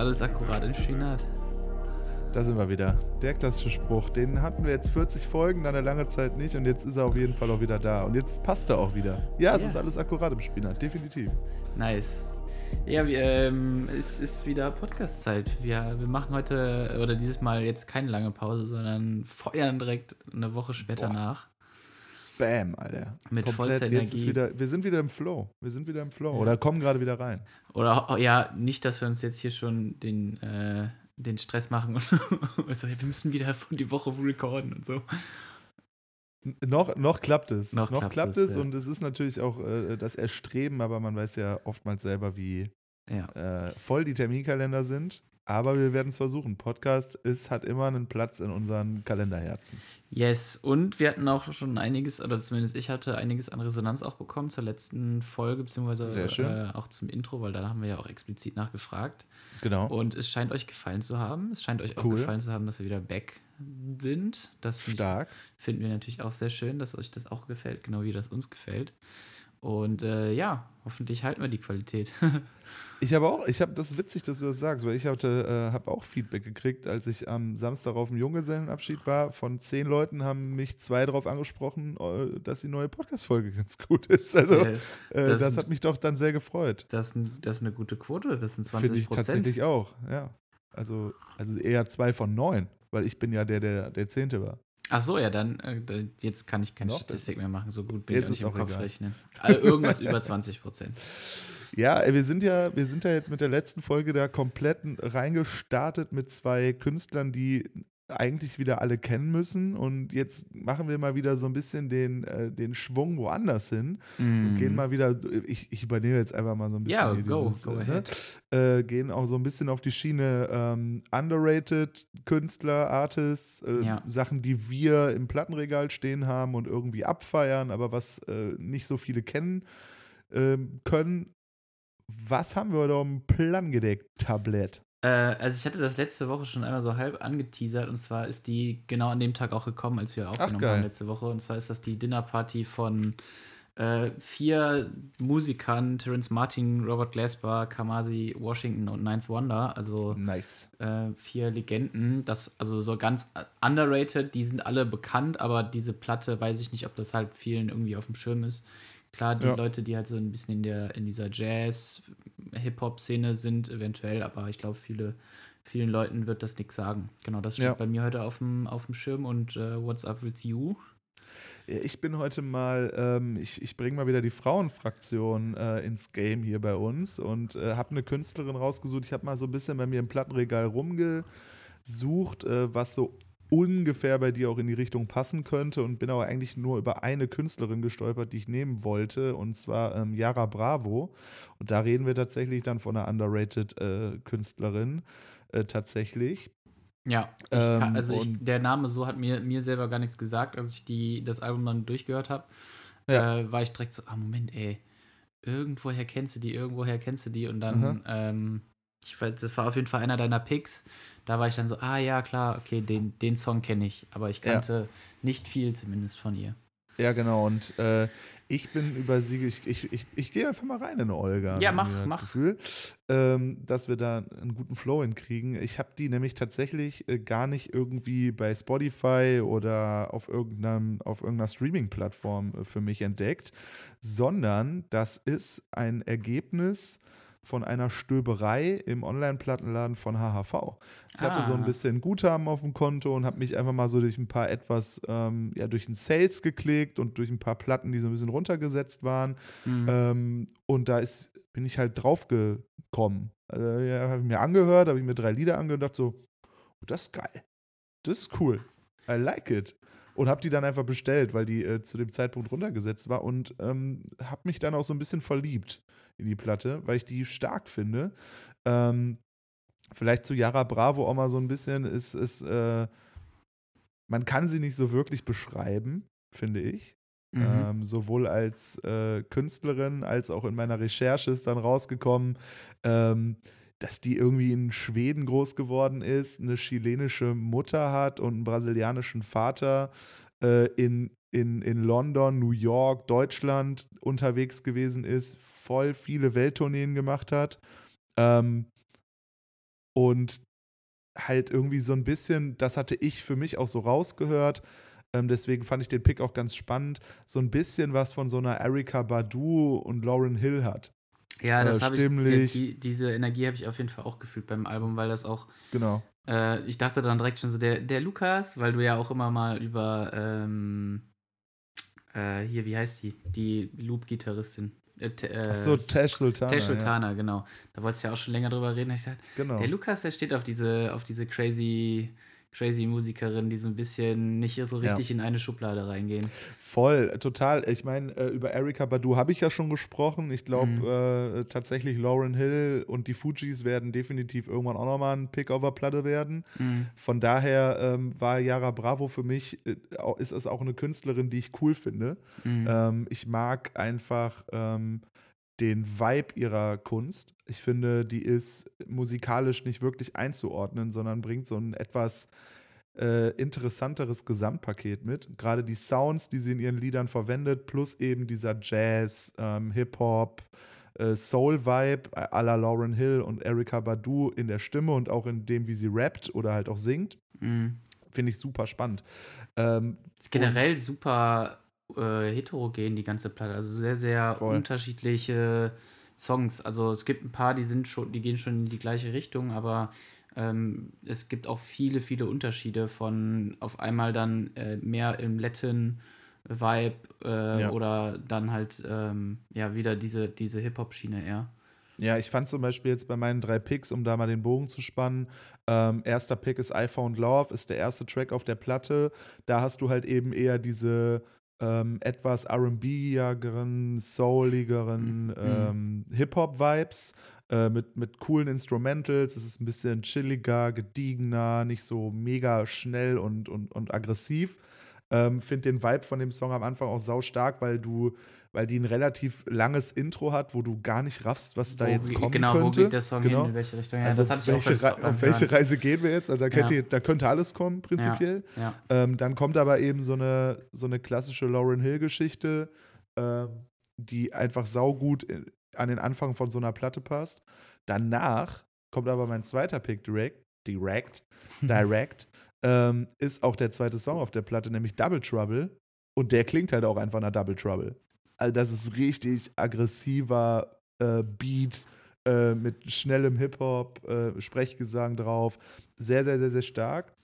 Alles akkurat in Spinat. Da sind wir wieder. Der klassische Spruch, den hatten wir jetzt 40 Folgen, dann eine lange Zeit nicht und jetzt ist er auf jeden Fall auch wieder da. Und jetzt passt er auch wieder. Ja, es Ja. ist alles akkurat im Spinat, definitiv. Nice. Ja, wir, ähm, es ist wieder Podcast-Zeit. Wir, wir machen heute, oder dieses Mal jetzt keine lange Pause, sondern feuern direkt eine Woche später Boah. nach. Bam, Alter. Mit vollster Jetzt ist Energie. wieder, wir sind wieder im Flow. Wir sind wieder im Flow. Oder kommen gerade wieder rein. Oder ja, nicht, dass wir uns jetzt hier schon den, äh, den Stress machen und, und so, ja, wir müssen wieder die Woche recorden und so. Noch, noch klappt es. Noch Noch, klappt klappt, es, es ja. und es ist natürlich auch äh, das Erstreben, aber man weiß ja oftmals selber, wie Ja. äh, voll die Terminkalender sind. Aber wir werden es versuchen. Podcast ist, hat immer einen Platz in unseren Kalenderherzen. Yes, und wir hatten auch schon einiges, oder zumindest ich hatte einiges an Resonanz auch bekommen zur letzten Folge, beziehungsweise. Äh, auch zum Intro, weil da haben wir ja auch explizit nachgefragt. Genau. Und es scheint euch gefallen zu haben. Es scheint euch auch Cool. gefallen zu haben, dass wir wieder back sind. Das find ich- Stark. finden wir natürlich auch sehr schön, dass euch das auch gefällt, genau wie das uns gefällt. Und äh, ja, hoffentlich halten wir die Qualität. Ich habe auch, ich habe, das ist witzig, dass du das sagst, weil ich hatte, äh, habe auch Feedback gekriegt, als ich am Samstag auf dem Junggesellenabschied war. Von zehn Leuten haben mich zwei darauf angesprochen, äh, dass die neue Podcast-Folge ganz gut ist. Also, äh, das- das, hat mich doch dann sehr gefreut. das, das ist eine gute Quote, das sind 20 Finde ich tatsächlich auch, ja. Also, also eher zwei von neun, weil ich bin ja der, der der Zehnte war. Ach so, ja, dann äh, jetzt kann ich keine Noch Statistik mehr machen. So gut bin Jetzt ich auch nicht im Kopf egal. rechnen. Also irgendwas über 20 Prozent. Ja, ey, wir sind ja, wir sind ja jetzt mit der letzten Folge da komplett reingestartet mit zwei Künstlern, die eigentlich wieder alle kennen müssen. Und jetzt machen wir mal wieder so ein bisschen den, äh, den Schwung woanders hin. Und gehen mal wieder, ich, ich übernehme jetzt einfach mal so ein bisschen. Ja, hier go, dieses, go äh, ahead. äh, gehen auch so ein bisschen auf die Schiene ähm, underrated Künstler, Artists, äh, Ja. Sachen, die wir im Plattenregal stehen haben und irgendwie abfeiern, aber was äh, nicht so viele kennen ähm, können. Was haben wir heute auf dem Plan gedeckt, Tablett? Äh, also ich hatte das letzte Woche schon einmal so halb angeteasert und zwar ist die genau an dem Tag auch gekommen, als wir aufgenommen geil. haben letzte Woche. Und zwar ist das die Dinnerparty von äh, vier Musikern, Terence Martin, Robert Glasper, Kamasi Washington und Ninth Wonder. Also Nice. äh, vier Legenden. Das, also so ganz underrated, die sind alle bekannt, aber diese Platte weiß ich nicht, ob das halt vielen irgendwie auf dem Schirm ist. Klar, die Ja. Leute, die halt so ein bisschen in der, in dieser Jazz-Hip-Hop-Szene sind, eventuell, aber ich glaube, viele, vielen Leuten wird das nichts sagen. Genau, das steht Ja. bei mir heute auf dem, auf dem Schirm und äh, What's Up with You? Ich bin heute mal, ähm, ich, ich bringe mal wieder die Frauenfraktion äh, ins Game hier bei uns und äh, habe eine Künstlerin rausgesucht. Ich habe mal so ein bisschen bei mir im Plattenregal rumgesucht, äh, was so ungefähr bei dir auch in die Richtung passen könnte und bin aber eigentlich nur über eine Künstlerin gestolpert, die ich nehmen wollte und zwar ähm, Yara Bravo. Und da reden wir tatsächlich dann von einer underrated äh, Künstlerin äh, tatsächlich. Ja, ich kann, Ähm, also ich, der Name so hat mir, mir selber gar nichts gesagt, als ich die, das Album dann durchgehört habe. Ja. Äh, war ich direkt so, ah, Moment, ey, irgendwoher kennst du die, irgendwoher kennst du die und dann, Mhm. ähm, ich weiß, das war auf jeden Fall einer deiner Picks. Da war ich dann so, ah ja, klar, okay, den, den Song kenne ich, aber ich Ja. kannte nicht viel zumindest von ihr. Ja, genau. Und äh, ich bin über sie, ich, ich, ich, ich gehe einfach mal rein in Olga. Ja, mach, mach. Gefühl, ähm, dass wir da einen guten Flow hinkriegen. Ich habe die nämlich tatsächlich äh, gar nicht irgendwie bei Spotify oder auf, irgendeinem, auf irgendeiner Streaming-Plattform äh, für mich entdeckt, sondern das ist ein Ergebnis von einer Stöberei im Online-Plattenladen von HHV. Ich hatte so ein Ah. bisschen Guthaben auf dem Konto und habe mich einfach mal so durch ein paar etwas, ähm, ja, durch ein Sales geklickt und durch ein paar Platten, die so ein bisschen runtergesetzt waren. Mhm. Ähm, und da ist, bin ich halt drauf gekommen. Also, ja, habe ich mir angehört, habe ich mir drei Lieder angehört und dachte so, oh, das ist geil. Das ist cool. I like it. Und habe die dann einfach bestellt, weil die äh, zu dem Zeitpunkt runtergesetzt war und ähm, habe mich dann auch so ein bisschen verliebt in die Platte, weil ich die stark finde. Ähm, vielleicht zu Yara Bravo auch mal so ein bisschen ist, ist äh, man kann sie nicht so wirklich beschreiben, finde ich. Mhm. Ähm, sowohl als äh, Künstlerin als auch in meiner Recherche ist dann rausgekommen, ähm, dass die irgendwie in Schweden groß geworden ist, eine chilenische Mutter hat und einen brasilianischen Vater, äh, in in, in London, New York, Deutschland unterwegs gewesen ist, voll viele Welttourneen gemacht hat. Ähm, und halt irgendwie so ein bisschen, das hatte ich für mich auch so rausgehört. Ähm, deswegen fand ich den Pick auch ganz spannend. So ein bisschen was von so einer Erika Badu und Lauren Hill hat. Ja, das Äh, habe ich, die, die, diese Energie habe ich auf jeden Fall auch gefühlt beim Album, weil das auch, Genau. äh, ich dachte dann direkt schon so, der, der Lukas, weil du ja auch immer mal über, ähm, äh, hier, wie heißt die? Die Loop-Gitarristin. Äh, äh, Achso, Tash Sultana. Tesh Sultana, genau. Da wolltest du ja auch schon länger drüber reden. Ich dachte, Ja, genau. der Lukas, der steht auf diese, auf diese crazy, crazy Musikerin, die so ein bisschen nicht so Ja. richtig in eine Schublade reingehen. Voll, total. Ich meine, äh, über Erika Badu habe ich ja schon gesprochen. Ich glaube Mhm. äh, tatsächlich Lauren Hill und die Fujis werden definitiv irgendwann auch nochmal ein Pick auf der Platte werden. Mhm. Von daher ähm, war Yara Bravo für mich, äh, ist es auch eine Künstlerin, die ich cool finde. Mhm. Ähm, ich mag einfach ähm, den Vibe ihrer Kunst. Ich finde, die ist musikalisch nicht wirklich einzuordnen, sondern bringt so ein etwas äh, interessanteres Gesamtpaket mit. Gerade die Sounds, die sie in ihren Liedern verwendet, plus eben dieser Jazz, ähm, Hip-Hop, äh, Soul-Vibe äh, à la Lauren Hill und Erika Badu in der Stimme und auch in dem, wie sie rappt oder halt auch singt, Mhm. finde ich super spannend. Ähm, Ist generell super äh, heterogen, die ganze Platte. Also sehr, sehr Voll. unterschiedliche Songs. Also es gibt ein paar, die sind schon, die gehen schon in die gleiche Richtung, aber ähm, es gibt auch viele, viele Unterschiede von auf einmal dann äh, mehr im Latin-Vibe äh, Ja. oder dann halt ähm, ja wieder diese, diese Hip-Hop-Schiene eher. Ja, ich fand zum Beispiel jetzt bei meinen drei Picks, um da mal den Bogen zu spannen, ähm, erster Pick ist I Found Love, ist der erste Track auf der Platte. Da hast du halt eben eher diese ähm, etwas RB-igeren, souligeren Mhm. ähm, Hip-Hop-Vibes äh, mit, mit coolen Instrumentals. Es ist ein bisschen chilliger, gediegener, nicht so mega schnell und, und, und aggressiv. Ähm, Finde den Vibe von dem Song am Anfang auch sau stark, weil du, weil die ein relativ langes Intro hat, wo du gar nicht raffst, was da Wo jetzt kommen genau, könnte. wo geht der Song Genau. hin, in welche Richtung? Ja, also das hatte ich auch welche beim auf welche. Reise gehen wir jetzt? Also da, könnte, Ja. da könnte alles kommen, prinzipiell. Ja. Ähm, dann kommt aber eben so eine, so eine klassische Lauren Hill-Geschichte, ähm, die einfach saugut in- an den Anfang von so einer Platte passt. Danach kommt aber mein zweiter Pick direkt, direct, direct, ähm, ist auch der zweite Song auf der Platte, nämlich Double Trouble. Und der klingt halt auch einfach nach Double Trouble. Also das ist richtig aggressiver äh, Beat äh, mit schnellem Hip-Hop, äh, Sprechgesang drauf. Sehr, sehr, sehr, sehr stark.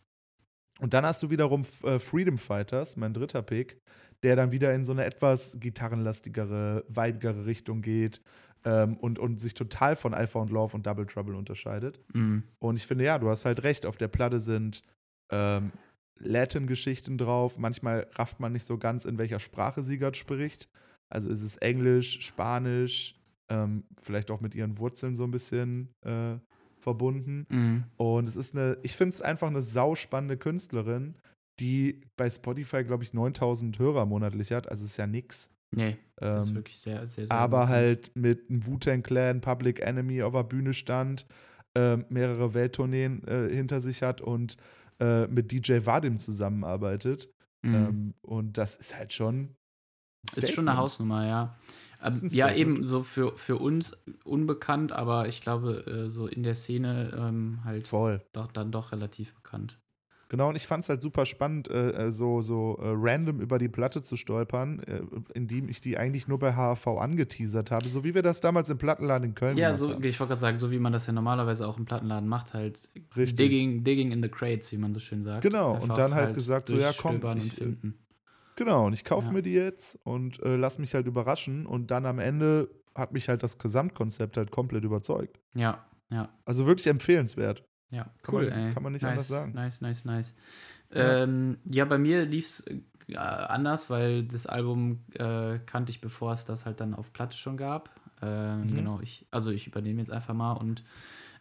Und dann hast du wiederum äh, Freedom Fighters, mein dritter Pick, der dann wieder in so eine etwas gitarrenlastigere, vibigere Richtung geht ähm, und, und sich total von I Found Love und Double Trouble unterscheidet. Mhm. Und ich finde, ja, du hast halt recht, auf der Platte sind ähm, Latin-Geschichten drauf. Manchmal rafft man nicht so ganz, in welcher Sprache sie gerade spricht. Also ist es Englisch, Spanisch, ähm, vielleicht auch mit ihren Wurzeln so ein bisschen äh, verbunden. Mhm. Und es ist eine, ich finde es einfach eine sauspannende Künstlerin, die bei Spotify, glaube ich, 9000 Hörer monatlich hat. Also ist ja nix. Nee, das ist Ähm, wirklich sehr, sehr, sehr aber gut. halt mit einem Wu-Tang Clan, Public Enemy auf der Bühne stand, ähm, mehrere Welttourneen äh, hinter sich hat und äh, mit DJ Vadim zusammenarbeitet. Mhm. Ähm, und das ist halt schon. Ist schon eine Statement. Hausnummer, ja. Ähm, ja, Statement. eben so für, für uns unbekannt, aber ich glaube, äh, so in der Szene ähm, halt Voll. doch, dann doch relativ bekannt. Genau, und ich fand es halt super spannend, äh, äh, so, so äh, random über die Platte zu stolpern, äh, indem ich die eigentlich nur bei HAV angeteasert habe, so wie wir das damals im Plattenladen in Köln Ja, gemacht so, haben. ich wollte gerade sagen, so wie man das ja normalerweise auch im Plattenladen macht, halt Richtig. digging, digging in the crates, wie man so schön sagt. Genau, und Einfach dann halt gesagt, so, ja, komm, ich, und äh, finden. Genau, und ich kaufe Ja. mir die jetzt und äh, lass mich halt überraschen. Und dann am Ende hat mich halt das Gesamtkonzept halt komplett überzeugt. Ja, ja, Also wirklich empfehlenswert. ja. Kann Cool, man- ey. kann man nicht nice, anders sagen. Nice, nice, nice. Ja. Ähm, ja, bei mir lief es äh, anders, weil das Album äh, kannte ich, bevor es das halt dann auf Platte schon gab. Ähm, Mhm. Genau, ich, also ich übernehme jetzt einfach mal und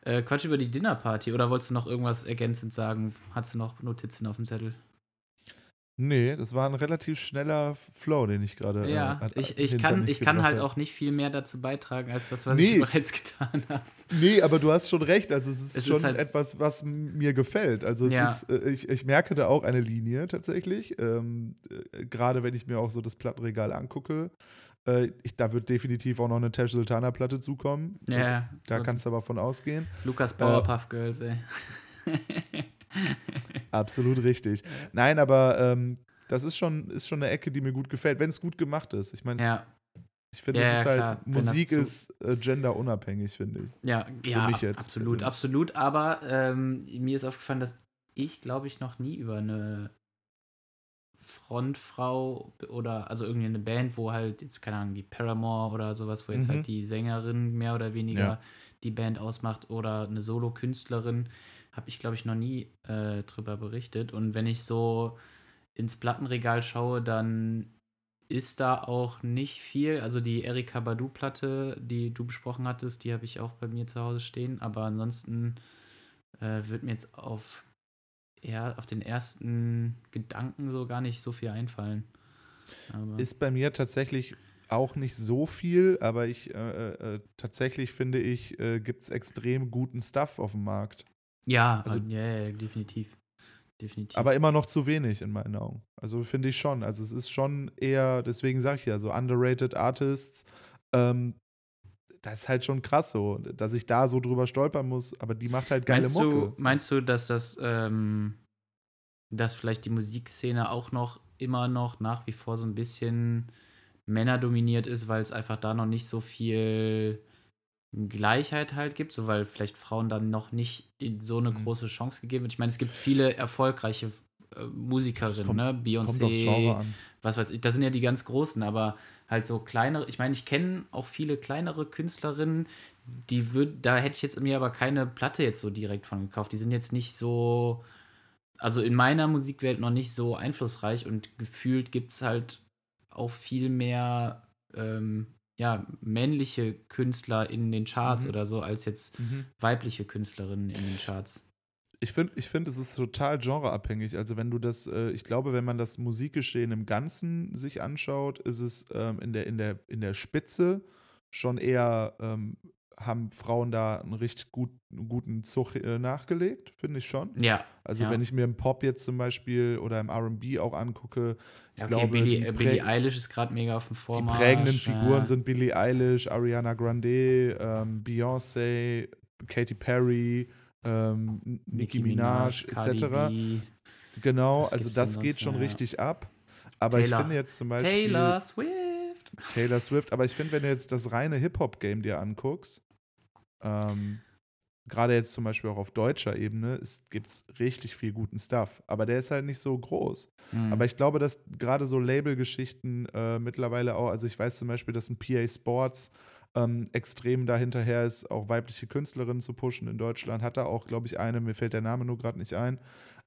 äh, Quatsch über die Dinnerparty. Oder wolltest du noch irgendwas ergänzend sagen? Hast du noch Notizen auf dem Zettel? Nee, das war ein relativ schneller Flow, den ich gerade. Ja, äh, ich, ich kann, ich kann halt auch nicht viel mehr dazu beitragen, als das, was Nee. ich bereits getan habe. Nee, aber du hast schon recht. Also es ist Es ist schon halt- etwas, was mir gefällt. Also es Ja. ist, äh, ich, ich merke da auch eine Linie tatsächlich. Ähm, äh, Gerade wenn ich mir auch so das Plattenregal angucke. Äh, ich, da wird definitiv auch noch eine Tesh Sultana Platte zukommen. Ja, Da so kannst du aber von ausgehen. Lukas Äh, Powerpuff Girls, ey. Absolut richtig. Nein, aber ähm, das ist schon, ist schon eine Ecke, die mir gut gefällt, wenn es gut gemacht ist. Ich meine, Ja, ich finde, Ja, es ist ja, halt, klar. Musik ist äh, genderunabhängig, finde ich. ja, ja, mich jetzt absolut, persönlich. absolut. Aber ähm, mir ist aufgefallen, dass ich, glaube ich, noch nie über eine Frontfrau oder also irgendwie eine Band, wo halt jetzt, keine Ahnung, wie Paramore oder sowas, wo jetzt Mhm. halt die Sängerin mehr oder weniger Ja. die Band ausmacht oder eine Solo-Künstlerin, habe ich, glaube ich, noch nie äh, drüber berichtet. Und wenn ich so ins Plattenregal schaue, dann ist da auch nicht viel. Also die Erika Badu-Platte, die du besprochen hattest, die habe ich auch bei mir zu Hause stehen. Aber ansonsten äh, wird mir jetzt auf, eher auf den ersten Gedanken so gar nicht so viel einfallen. Aber, Ist bei mir tatsächlich auch nicht so viel, aber ich äh, äh, tatsächlich finde ich, äh, gibt es extrem guten Stuff auf dem Markt. Ja, also- ja, ja, definitiv. Definitiv. Aber immer noch zu wenig in meinen Augen. Also finde ich schon. Also es ist schon eher, deswegen sage ich ja, so underrated Artists, ähm, das ist halt schon krass so, dass ich da so drüber stolpern muss, aber die macht halt geile meinst, Mucke. du, meinst du, dass das, ähm, dass vielleicht die Musikszene auch noch immer noch nach wie vor so ein bisschen männerdominiert ist, weil es einfach da noch nicht so viel Gleichheit halt gibt, so weil vielleicht Frauen dann noch nicht so eine Mhm. große Chance gegeben wird. Ich meine, es gibt viele erfolgreiche äh, Musikerinnen, kommt- ne? Beyoncé, was weiß ich, das sind ja die ganz großen, aber halt so kleinere, ich meine, ich kenne auch viele kleinere Künstlerinnen, die würd, da hätte ich jetzt mir aber keine Platte jetzt so direkt von gekauft. Die sind jetzt nicht so, also in meiner Musikwelt noch nicht so einflussreich und gefühlt gibt es halt auch viel mehr, ähm, ja, männliche Künstler in den Charts Mhm. oder so, als jetzt Mhm. weibliche Künstlerinnen in den Charts. Ich finde, ich find, es ist total genreabhängig. Also wenn du das, äh, ich glaube, wenn man das Musikgeschehen im Ganzen sich anschaut, ist es ähm, in, der, in, der, in der Spitze schon eher, ähm, haben Frauen da einen richtig gut, guten Zug äh, nachgelegt, finde ich schon. Ja, Also ja. wenn ich mir im Pop jetzt zum Beispiel oder im R&B auch angucke, ich okay, glaube, Billie, die, äh, Billie Eilish ist gerade mega auf dem die Vormarsch. prägenden Figuren ja. sind Billie Eilish, Ariana Grande, ähm, Beyoncé, Katy Perry, ähm, Nicki Minaj, etc. Genau, also das geht schon? Ja. richtig ab. Aber ich Taylor. finde jetzt zum Beispiel Taylor Swift. Taylor Swift, aber ich finde, wenn du jetzt das reine Hip-Hop-Game dir anguckst, ähm, gerade jetzt zum Beispiel auch auf deutscher Ebene, gibt es richtig viel guten Stuff. Aber der ist halt nicht so groß. Mhm. Aber ich glaube, dass gerade so Label-Geschichten äh, mittlerweile auch, also ich weiß zum Beispiel, dass ein PA Sports ähm, extrem dahinterher ist, auch weibliche Künstlerinnen zu pushen in Deutschland. Hat da auch, glaube ich, eine, mir fällt der Name nur gerade nicht ein.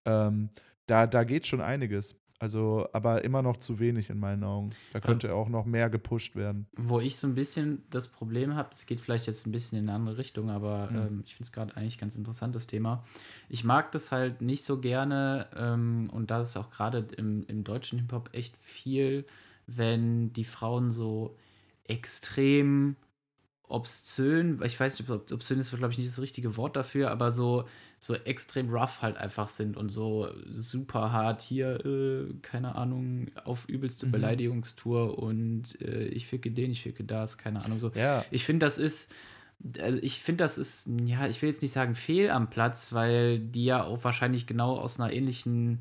Ähm, da, da geht schon einiges. Also, aber immer noch zu wenig in meinen Augen. Da könnte auch noch mehr gepusht werden. Wo ich so ein bisschen das Problem habe, es geht vielleicht jetzt ein bisschen in eine andere Richtung, aber Mhm. ähm, ich finde es gerade eigentlich ganz interessantes Thema. Ich mag das halt nicht so gerne ähm, und da ist auch gerade im, im deutschen Hip-Hop echt viel, wenn die Frauen so extrem obszön, ich weiß nicht, ob obszön ist, glaube ich, nicht das richtige Wort dafür, aber so, so extrem rough halt einfach sind und so super hart hier, äh, keine Ahnung, auf übelste Mhm. Beleidigungstour und äh, ich ficke den, ich ficke das, keine Ahnung, so. Ja, Ich finde, das ist, also ich finde, das ist, ja, ich will jetzt nicht sagen fehl am Platz, weil die ja auch wahrscheinlich genau aus einer ähnlichen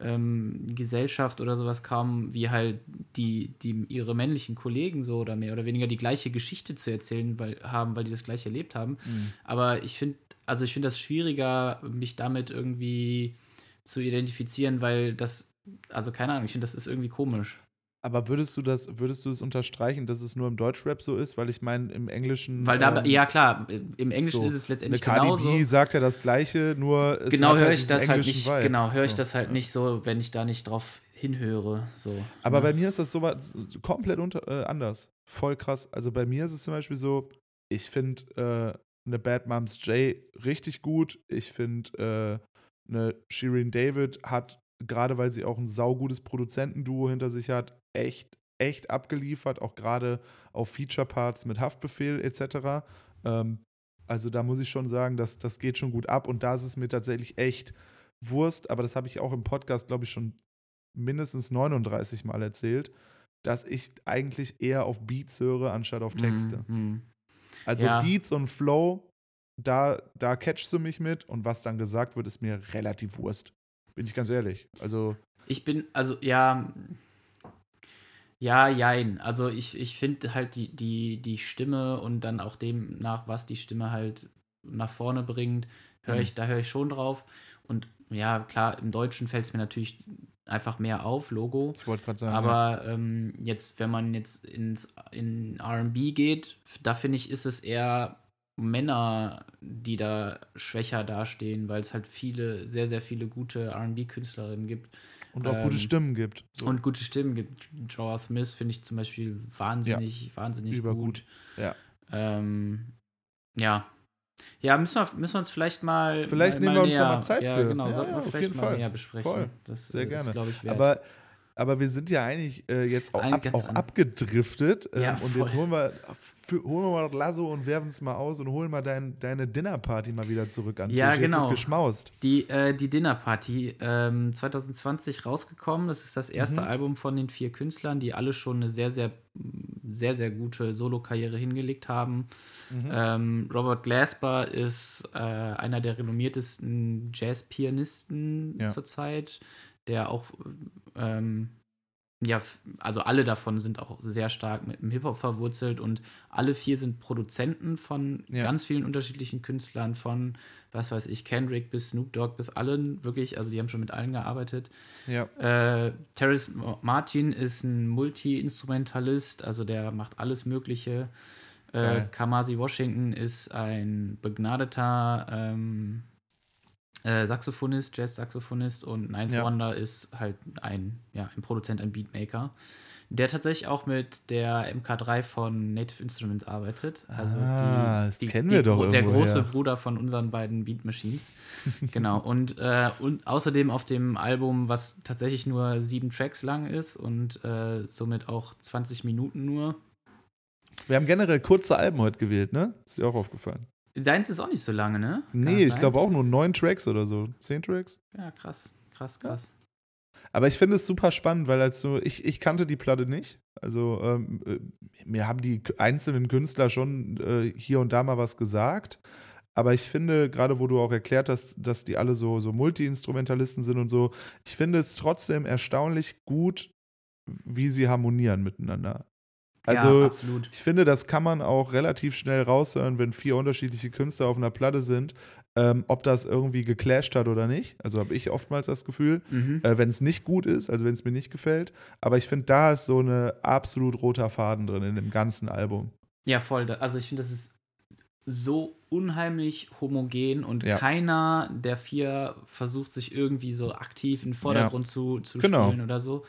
ähm, Gesellschaft oder sowas kamen, wie halt die, die ihre männlichen Kollegen so oder mehr oder weniger die gleiche Geschichte zu erzählen weil, haben, weil die das gleiche erlebt haben. Mhm. Aber ich finde, also ich finde das schwieriger, mich damit irgendwie zu identifizieren, weil das, also keine Ahnung, ich finde, das ist irgendwie komisch. Aber würdest du das, würdest du es unterstreichen, dass es nur im Deutschrap so ist? Weil ich meine, im Englischen. Weil da, ähm, ja klar, im Englischen so, ist es Eine letztendlich Cardi genauso. B sagt ja das Gleiche, nur es genau hat höre halt ich das halt nicht, Vibe. genau, höre ich So, das halt ja. nicht so, wenn ich da nicht drauf hinhöre. So. Aber ne? bei mir ist das so was komplett unter, äh, anders. Voll krass. Also bei mir ist es zum Beispiel so, ich finde äh, eine Bad Moms J richtig gut. Ich finde, äh, eine Shirin David hat gerade weil sie auch ein saugutes Produzentenduo hinter sich hat, echt, echt abgeliefert, auch gerade auf Feature-Parts mit Haftbefehl etc. Ähm, also da muss ich schon sagen, dass, das geht schon gut ab und da ist es mir tatsächlich echt Wurst, aber das habe ich auch im Podcast, glaube ich, schon mindestens 39 Mal erzählt, dass ich eigentlich eher auf Beats höre, anstatt auf Texte. Mhm. Also Ja. Beats und Flow, da, da catchst du mich mit und was dann gesagt wird, ist mir relativ Wurst. Bin ich ganz ehrlich. Also, Ich bin, also ja, ja, jein. Also ich, ich finde halt die, die, die Stimme und dann auch demnach, was die Stimme halt nach vorne bringt, höre Mhm. ich, da höre ich schon drauf. Und ja, klar, im Deutschen fällt es mir natürlich einfach mehr auf, Logo. ich wollte gerade sagen, ja. Aber ähm, jetzt, wenn man jetzt ins in RB geht, da finde ich, ist es eher Männer, die da schwächer dastehen, weil es halt viele, sehr, sehr viele gute RB-Künstlerinnen gibt und auch gute ähm, Stimmen gibt. So. und gute Stimmen gibt. Joa Smith finde ich zum Beispiel wahnsinnig, wahnsinnig Übergut. gut. Ja. Ähm, ja. Ja, müssen wir, müssen wir uns vielleicht mal. Vielleicht mal, nehmen wir uns da mal Zeit ja, für. Genau, Ja, sollten ja, wir uns auf vielleicht jeden mal Fall. näher besprechen. Voll. Das Sehr ist, gerne. glaube ich, wert. aber, aber wir sind ja eigentlich äh, jetzt auch, ab, auch abgedriftet. Ähm, Ja, und jetzt holen wir, holen wir mal das Lasso und werfen es mal aus und holen mal dein, deine Dinnerparty mal wieder zurück an Ja, Tisch. Genau. geschmaust. Die, äh, die Dinner Party, ähm, 2020 rausgekommen. Das ist das erste Mhm. Album von den vier Künstlern, die alle schon eine sehr, sehr, sehr, sehr gute Solo-Karriere hingelegt haben. Mhm. Ähm, Robert Glasper ist äh, einer der renommiertesten Jazz-Pianisten Ja. zurzeit, der auch, ähm, ja, also alle davon sind auch sehr stark mit dem Hip-Hop verwurzelt und alle vier sind Produzenten von Ja. ganz vielen unterschiedlichen Künstlern, von, was weiß ich, Kendrick bis Snoop Dogg bis allen, wirklich, also die haben schon mit allen gearbeitet. Ja. Äh, Terrence Ma- Martin ist ein Multi-Instrumentalist, also der macht alles Mögliche. Äh. Kamasi Washington ist ein begnadeter ähm, äh, Saxophonist, Jazz-Saxophonist und Ninth Ja. Wonder ist halt ein, ja, ein Produzent, ein Beatmaker, der tatsächlich auch mit der MK3 von Native Instruments arbeitet. Also Ah, das die, die, kennen die, wir doch gro- Der große Bruder von unseren beiden Beat Machines. genau. Und, äh, und außerdem auf dem Album, was tatsächlich nur sieben Tracks lang ist und äh, somit auch 20 Minuten nur. Wir haben generell kurze Alben heute gewählt, ne? Ist dir auch aufgefallen? Deins ist auch nicht so lange, ne? Kann Nee, ich glaube auch nur neun Tracks oder so. Zehn Tracks? Ja, krass, krass, krass. Aber ich finde es super spannend, weil als so, ich, ich kannte die Platte nicht. Also ähm, äh, mir haben die einzelnen Künstler schon äh, hier und da mal was gesagt. Aber ich finde, gerade wo du auch erklärt hast, dass die alle so, so Multi-Instrumentalisten sind und so, ich finde es trotzdem erstaunlich gut, wie sie harmonieren miteinander. Also, ja, ich finde, das kann man auch relativ schnell raushören, wenn vier unterschiedliche Künstler auf einer Platte sind, ähm, ob das irgendwie geclasht hat oder nicht. Also habe ich oftmals das Gefühl, Mhm. äh, wenn es nicht gut ist, also wenn es mir nicht gefällt. Aber ich finde, da ist so eine absolut roter Faden drin in dem ganzen Album. Ja, voll. Also ich finde, das ist so unheimlich homogen und Ja. keiner der vier versucht sich irgendwie so aktiv in den Vordergrund zu, zu Genau. spielen oder so.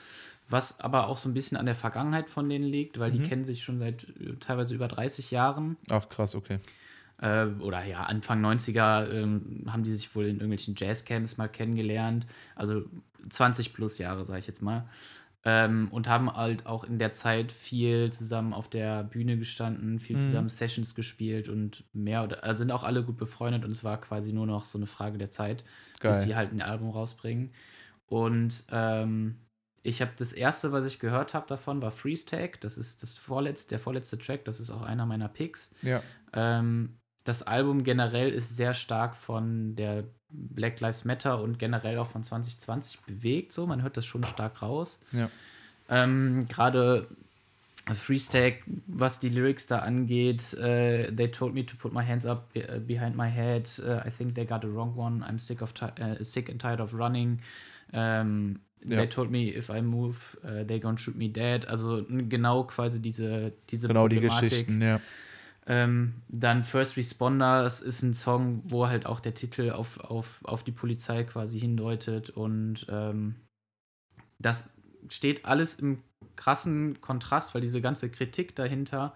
Was aber auch so ein bisschen an der Vergangenheit von denen liegt, weil die Mhm. kennen sich schon seit äh, teilweise über 30 Jahren. Ach, krass, okay. Äh, oder ja, Anfang 90er ähm, haben die sich wohl in irgendwelchen Jazzcamps mal kennengelernt. Also 20 plus Jahre, sage ich jetzt mal. Ähm, und haben halt auch in der Zeit viel zusammen auf der Bühne gestanden, viel Mhm. zusammen Sessions gespielt und mehr oder also sind auch alle gut befreundet und es war quasi nur noch so eine Frage der Zeit, bis die Geil. halt ein Album rausbringen. Und ähm, ich habe das erste, was ich gehört habe davon, war Freeze Tag. Das ist das vorletzte, der vorletzte Track. Das ist auch einer meiner Picks. Ja. Ähm, das Album generell ist sehr stark von der Black Lives Matter und generell auch von 2020 bewegt. So, man hört das schon stark raus. Ja. Ähm, Gerade Freestag, was die Lyrics da angeht, äh, they told me to put my hands up uh, behind my head. Uh, I think they got the wrong one. I'm sick of uh, sick and tired of running. Ähm, Ja. They told me if I move, uh, they gonna shoot me dead. Also genau quasi diese diese Genau die Problematik. Geschichten, ja. Ähm, dann First Responders ist ein Song, wo halt auch der Titel auf, auf, auf die Polizei quasi hindeutet. Und ähm, das steht alles im krassen Kontrast, weil diese ganze Kritik dahinter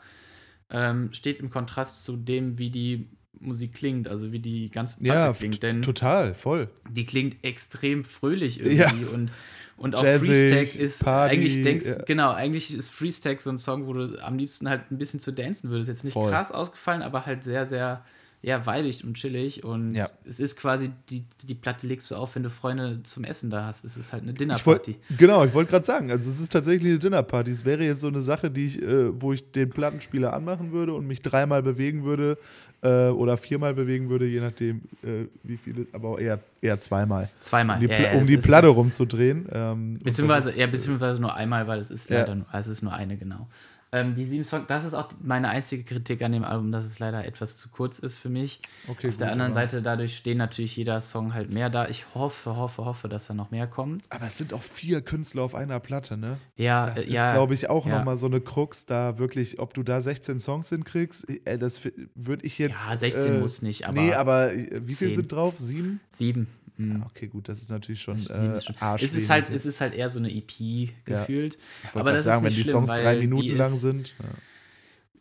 ähm, steht im Kontrast zu dem, wie die Musik klingt, also wie die ganze Platte Ja, klingt. Denn total, voll. die klingt extrem fröhlich irgendwie und und auch Jazzig, Freestack ist Party, eigentlich denkst ja. genau eigentlich ist Freestack so ein Song wo du am liebsten halt ein bisschen zu dancen würdest jetzt nicht Voll. krass ausgefallen aber halt sehr sehr ja weibig und chillig und Ja. es ist quasi die die Platte legst du auf wenn du Freunde zum Essen da hast es ist halt eine Ich wollt, Dinnerparty genau, ich wollte gerade sagen, also es ist tatsächlich eine Dinnerparty. Es wäre jetzt so eine Sache, die ich, äh, wo ich den Plattenspieler anmachen würde und mich dreimal bewegen würde äh, oder viermal bewegen würde, je nachdem, äh, wie viele, aber eher, eher zweimal. zweimal Um die, ja, ja, um die ist- Platte rumzudrehen. Ähm, Beziehungsweise, ist- ja, beziehungsweise nur einmal, weil es ist Ja. leider nur, also es ist nur eine, genau. Ähm, die sieben Songs, das ist auch meine einzige Kritik an dem Album, dass es leider etwas zu kurz ist für mich. Okay, Auf der gut, anderen aber- Seite, dadurch stehen natürlich jeder Song halt mehr da. Ich hoffe, hoffe, hoffe, dass da noch mehr kommt. Aber es sind auch vier Künstler auf einer Platte, ne? Ja, Das äh, ist, ja, glaube ich, auch ja. nochmal so eine Krux, da wirklich, ob du da 16 Songs hinkriegst, äh, das würde ich jetzt. ja, 16 äh, muss nicht, aber nee, aber äh, wie viel 10. sind drauf? Sieben? sieben. Mhm. Ja, okay, gut, das ist natürlich schon, äh, schon- es, ist halt, es ist halt eher so eine EP gefühlt. ich wollte aber das sagen, ist wenn nicht die schlimm, Songs drei Minuten lang ist- sind. Ja.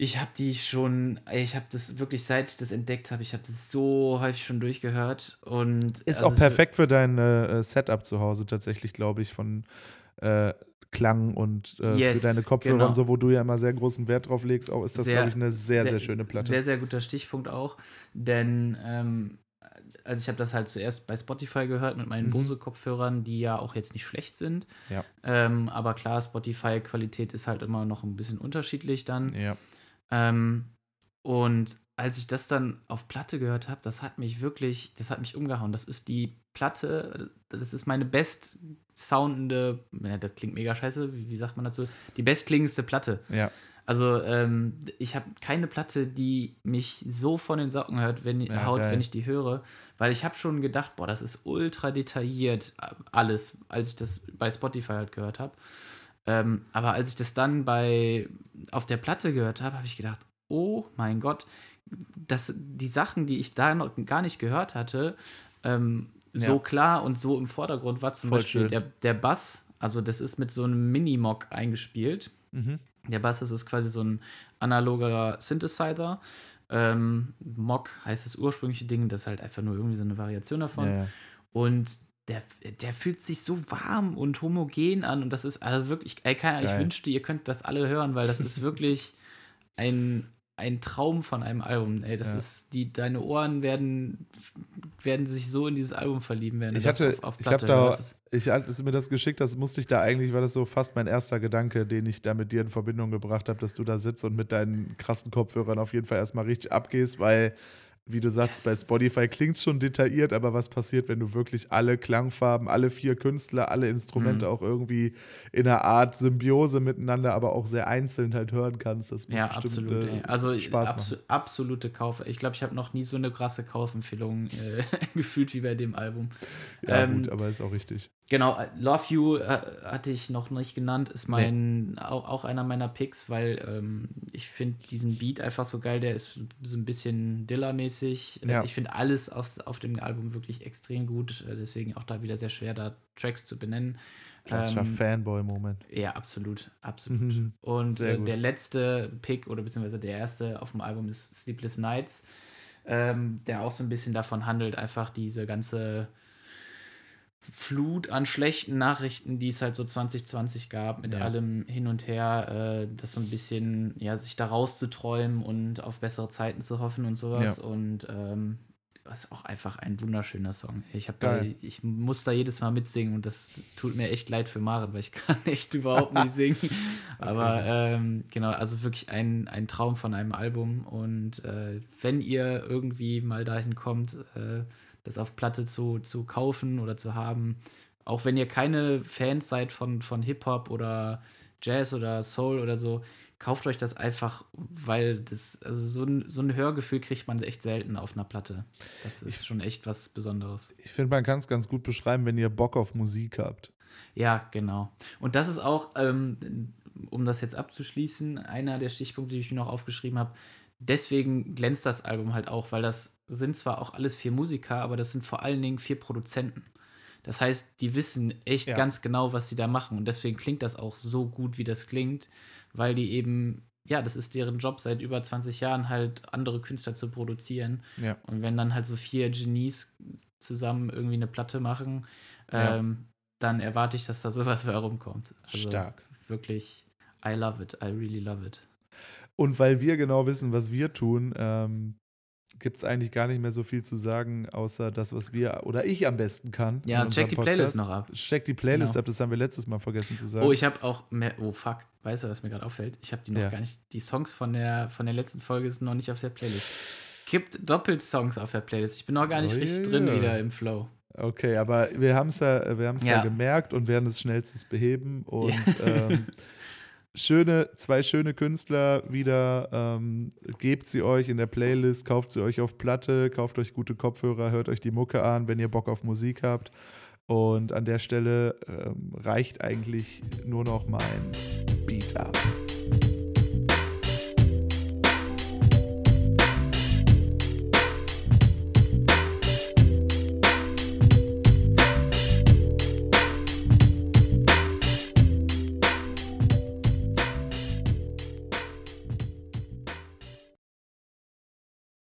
Ich habe die schon, ich habe das wirklich, seit ich das entdeckt habe, ich habe das so häufig schon durchgehört und Ist also auch perfekt für dein äh, Setup zu Hause tatsächlich, glaube ich, von äh, Klang und äh, Yes, für deine Kopfhörer genau. und so, wo du ja immer sehr großen Wert drauf legst, auch ist das, Sehr- glaube ich, eine sehr, sehr, schöne Platte. Sehr, sehr guter Stichpunkt auch, denn ähm, also ich habe das halt zuerst bei Spotify gehört mit meinen Mhm. Bose-Kopfhörern, die ja auch jetzt nicht schlecht sind. Ja. Ähm, aber klar, Spotify-Qualität ist halt immer noch ein bisschen unterschiedlich dann. ja. Ähm, und als ich das dann auf Platte gehört habe, das hat mich wirklich, das hat mich umgehauen. Das ist die Platte, das ist meine best soundende, das klingt mega scheiße, wie, wie sagt man dazu? Die bestklingendste Platte. ja. Also ähm, ich habe keine Platte, die mich so von den Socken hört, wenn, Ja, haut, geil. wenn ich die höre, weil ich habe schon gedacht, boah, das ist ultra detailliert äh, alles, als ich das bei Spotify halt gehört habe. Ähm, aber als ich das dann bei auf der Platte gehört habe, habe ich gedacht, oh mein Gott, das, die Sachen, die ich da noch gar nicht gehört hatte, ähm, so Ja. klar und so im Vordergrund war zum Voll Beispiel schön. der, der Bass, also das ist mit so einem Minimock eingespielt. Mhm. Der Bass ist quasi so ein analoger Synthesizer. Ähm, Mock heißt das ursprüngliche Ding, das ist halt einfach nur irgendwie so eine Variation davon. Ja, ja. Und der, der fühlt sich so warm und homogen an und das ist also wirklich, ey, keine ich wünschte, ihr könnt das alle hören, weil das ist wirklich ein, ein Traum von einem Album. Ey, das Ja. ist, die, deine Ohren werden, werden sich so in dieses Album verlieben, du Ich das hatte, auf, auf ich habe da, ich, als mir das geschickt hast, musste ich da eigentlich, war das so fast mein erster Gedanke, den ich da mit dir in Verbindung gebracht habe, dass du da sitzt und mit deinen krassen Kopfhörern auf jeden Fall erstmal richtig abgehst, weil, wie du sagst, bei Spotify klingt es schon detailliert, aber was passiert, wenn du wirklich alle Klangfarben, alle vier Künstler, alle Instrumente Mhm. auch irgendwie in einer Art Symbiose miteinander, aber auch sehr einzeln halt hören kannst? Das muss Ja, bestimmt absolut. äh. Also Spaß abso absolute Kauf. Ich glaube, ich habe noch nie so eine krasse Kaufempfehlung äh, gefühlt wie bei dem Album. Ja, Ähm, gut, aber ist auch richtig. Genau, äh, Love You äh, hatte ich noch nicht genannt, ist mein auch, auch einer meiner Picks, weil ähm, ich finde diesen Beat einfach so geil, der ist so ein bisschen Dilla-mäßig. Ja. Ich finde alles auf, auf dem Album wirklich extrem gut, äh, deswegen auch da wieder sehr schwer, da Tracks zu benennen. Klassischer ähm, Fanboy-Moment. Ja, absolut, absolut. Mhm. Und äh, der letzte Pick oder beziehungsweise der erste auf dem Album ist Sleepless Nights, ähm, der auch so ein bisschen davon handelt, einfach diese ganze Flut an schlechten Nachrichten, die es halt so 2020 gab, mit Ja. allem hin und her, äh, das so ein bisschen, ja, sich da rauszuträumen und auf bessere Zeiten zu hoffen und sowas. Ja. Und ähm, das ist auch einfach ein wunderschöner Song. Ich habe da, ich muss da jedes Mal mitsingen und das tut mir echt leid für Maren, weil ich kann echt überhaupt nicht singen. Aber ähm, genau, also wirklich ein, ein Traum von einem Album. Und äh, wenn ihr irgendwie mal dahin kommt, äh, das auf Platte zu, zu kaufen oder zu haben, auch wenn ihr keine Fans seid von, von Hip-Hop oder Jazz oder Soul oder so, kauft euch das einfach, weil das, also so ein, so ein Hörgefühl kriegt man echt selten auf einer Platte. Das ist schon echt was Besonderes. Ich finde, man kann es ganz gut beschreiben, wenn ihr Bock auf Musik habt. Ja, genau. Und das ist auch, ähm, um das jetzt abzuschließen, einer der Stichpunkte, die ich mir noch aufgeschrieben habe. Deswegen glänzt das Album halt auch, weil das sind zwar auch alles vier Musiker, aber das sind vor allen Dingen vier Produzenten. Das heißt, die wissen echt Ja. ganz genau, was sie da machen. Und deswegen klingt das auch so gut, wie das klingt, weil die eben ja, das ist deren Job seit über 20 Jahren, halt andere Künstler zu produzieren. Ja. Und wenn dann halt so vier Genies zusammen irgendwie eine Platte machen, Ja. ähm, dann erwarte ich, dass da sowas bei rumkommt. Also Stark. Wirklich, I love it. I really love it. Und weil wir genau wissen, was wir tun, ähm, gibt es eigentlich gar nicht mehr so viel zu sagen, außer das, was wir oder ich am besten kann. Ja, check die Playlist noch ab. Check die Playlist Genau. ab, das haben wir letztes Mal vergessen zu sagen. Oh, ich habe auch mehr. Oh, fuck. Weißt du, was mir gerade auffällt? Ich habe die noch Ja. gar nicht. Die Songs von der, von der letzten Folge sind noch nicht auf der Playlist. Gibt doppelt Songs auf der Playlist. Ich bin noch gar nicht Oh, richtig yeah. drin wieder im Flow. Okay, aber wir haben es ja, wir ja. Ja. gemerkt und werden es schnellstens beheben. Und ähm, schöne, zwei schöne Künstler wieder. Ähm, gebt sie euch in der Playlist, kauft sie euch auf Platte, kauft euch gute Kopfhörer, hört euch die Mucke an, wenn ihr Bock auf Musik habt. Und an der Stelle ähm, reicht eigentlich nur noch mein Beat ab.